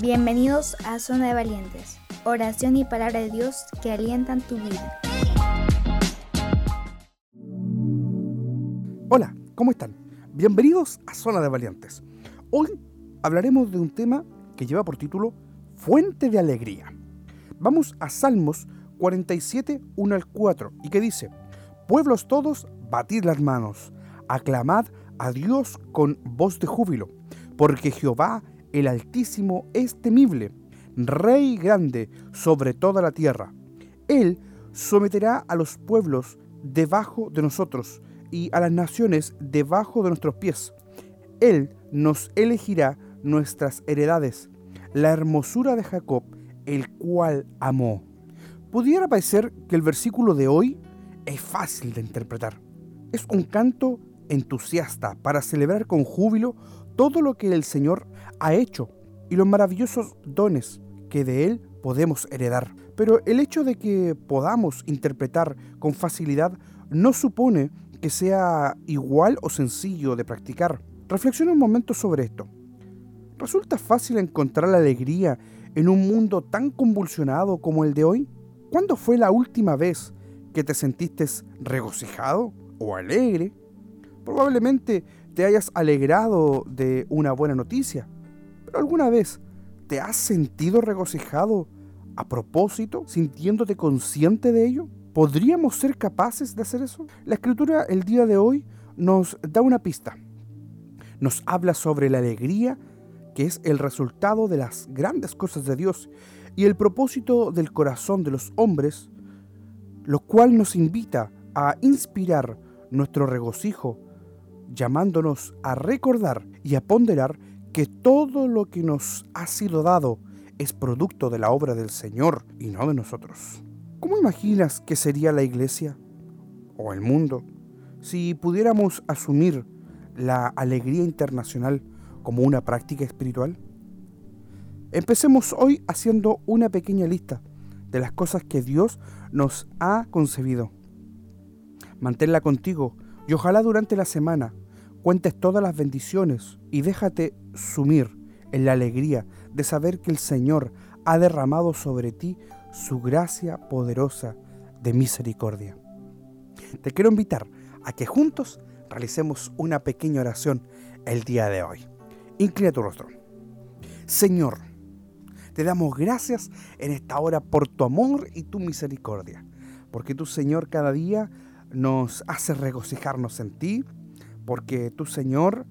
Bienvenidos a Zona de Valientes, oración y palabra de Dios que alientan tu vida. Hola, ¿cómo están? Bienvenidos a Zona de Valientes. Hoy hablaremos de un tema que lleva por título Fuente de Alegría. Vamos a Salmos 47, 1 al 4, y que dice, Pueblos todos, batid las manos, aclamad a Dios con voz de júbilo, porque Jehová el Altísimo es temible, Rey grande sobre toda la tierra. Él someterá a los pueblos debajo de nosotros y a las naciones debajo de nuestros pies. Él nos elegirá nuestras heredades, la hermosura de Jacob, el cual amó. Pudiera parecer que el versículo de hoy es fácil de interpretar. Es un canto entusiasta para celebrar con júbilo todo lo que el Señor ha hecho y los maravillosos dones que de Él podemos heredar. Pero el hecho de que podamos interpretar con facilidad no supone que sea igual o sencillo de practicar. Reflexiona un momento sobre esto. ¿Resulta fácil encontrar la alegría en un mundo tan convulsionado como el de hoy? ¿Cuándo fue la última vez que te sentiste regocijado o alegre? Probablemente te hayas alegrado de una buena noticia, pero alguna vez te has sentido regocijado a propósito, sintiéndote consciente de ello. ¿Podríamos ser capaces de hacer eso? La escritura el día de hoy nos da una pista. Nos habla sobre la alegría que es el resultado de las grandes cosas de Dios y el propósito del corazón de los hombres, lo cual nos invita a inspirar nuestro regocijo llamándonos a recordar y a ponderar que todo lo que nos ha sido dado es producto de la obra del Señor y no de nosotros. ¿Cómo imaginas que sería la iglesia o el mundo si pudiéramos asumir la alegría internacional como una práctica espiritual? Empecemos hoy haciendo una pequeña lista de las cosas que Dios nos ha concebido. Manténla contigo y ojalá durante la semana cuentes todas las bendiciones y déjate sumir en la alegría de saber que el Señor ha derramado sobre ti su gracia poderosa de misericordia. Te quiero invitar a que juntos realicemos una pequeña oración el día de hoy. Inclina tu rostro. Señor, te damos gracias en esta hora por tu amor y tu misericordia, porque tu Señor cada día nos hace regocijarnos en ti, porque tú, Señor,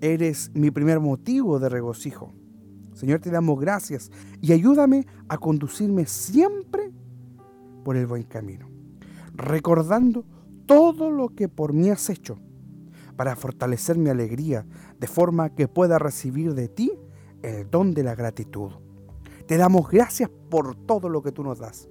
eres mi primer motivo de regocijo. Señor, te damos gracias y ayúdame a conducirme siempre por el buen camino, recordando todo lo que por mí has hecho para fortalecer mi alegría, de forma que pueda recibir de ti el don de la gratitud. Te damos gracias por todo lo que tú nos das,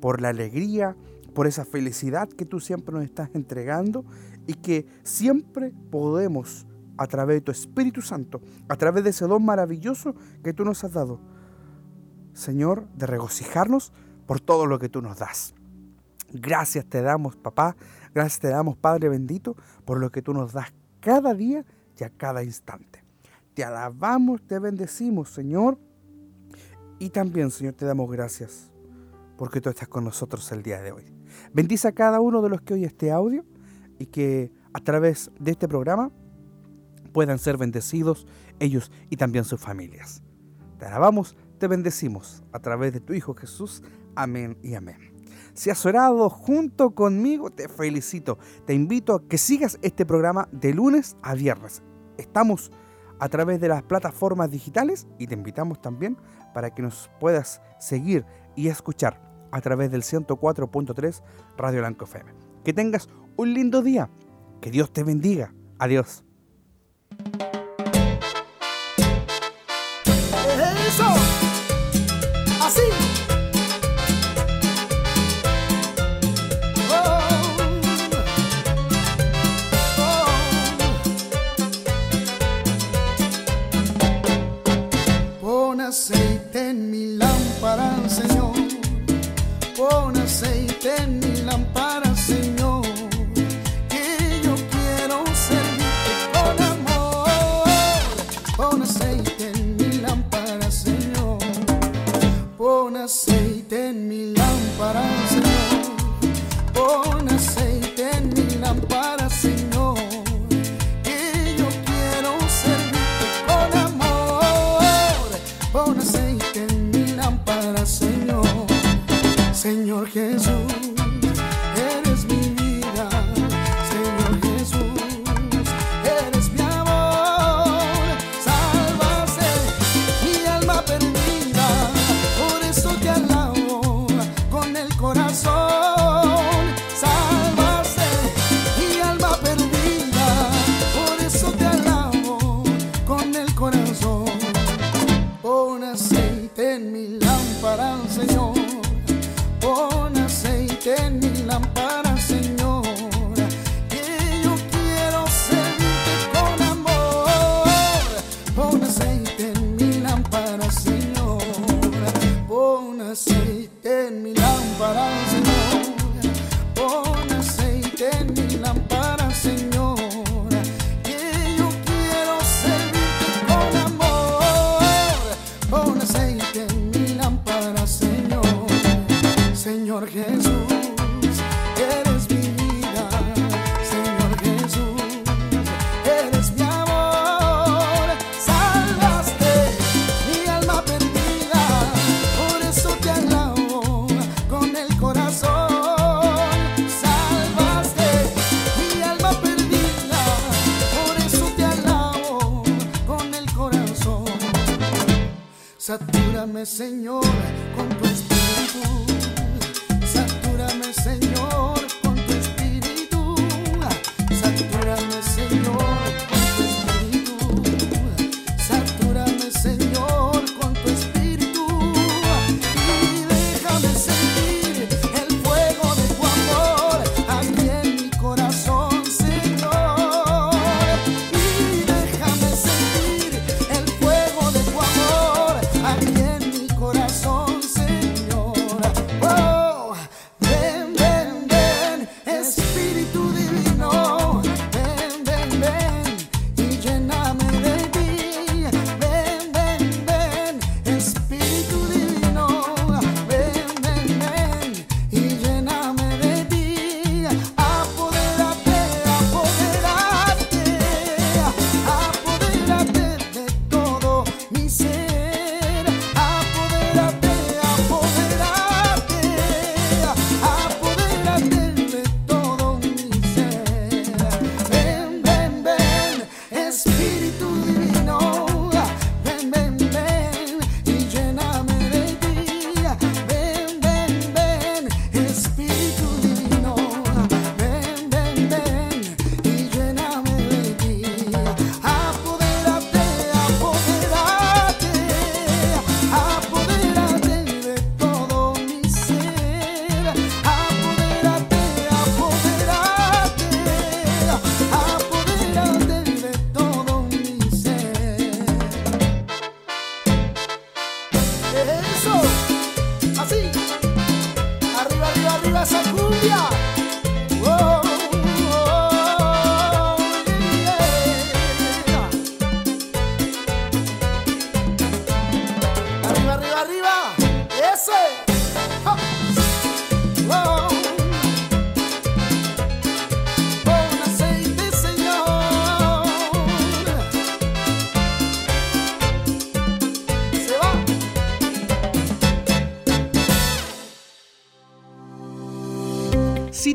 por la alegría, por esa felicidad que tú siempre nos estás entregando y que siempre podemos, a través de tu Espíritu Santo, a través de ese don maravilloso que tú nos has dado, Señor, de regocijarnos por todo lo que tú nos das. Gracias te damos, papá, gracias te damos, Padre bendito, por lo que tú nos das cada día y a cada instante. Te alabamos, te bendecimos, Señor. Y también, Señor, te damos gracias porque tú estás con nosotros el día de hoy. Bendice a cada uno de los que oye este audio y que a través de este programa puedan ser bendecidos ellos y también sus familias. Te alabamos, te bendecimos a través de tu Hijo Jesús. Amén y amén. Si has orado junto conmigo, te felicito. Te invito a que sigas este programa de lunes a viernes. Estamos a través de las plataformas digitales y te invitamos también para que nos puedas seguir y escuchar a través del 104.3 Radio Blanco FM. Que tengas un lindo día. Que Dios te bendiga. Adiós. parar Satúrame, Señor, con tu espíritu. Satúrame, Señor.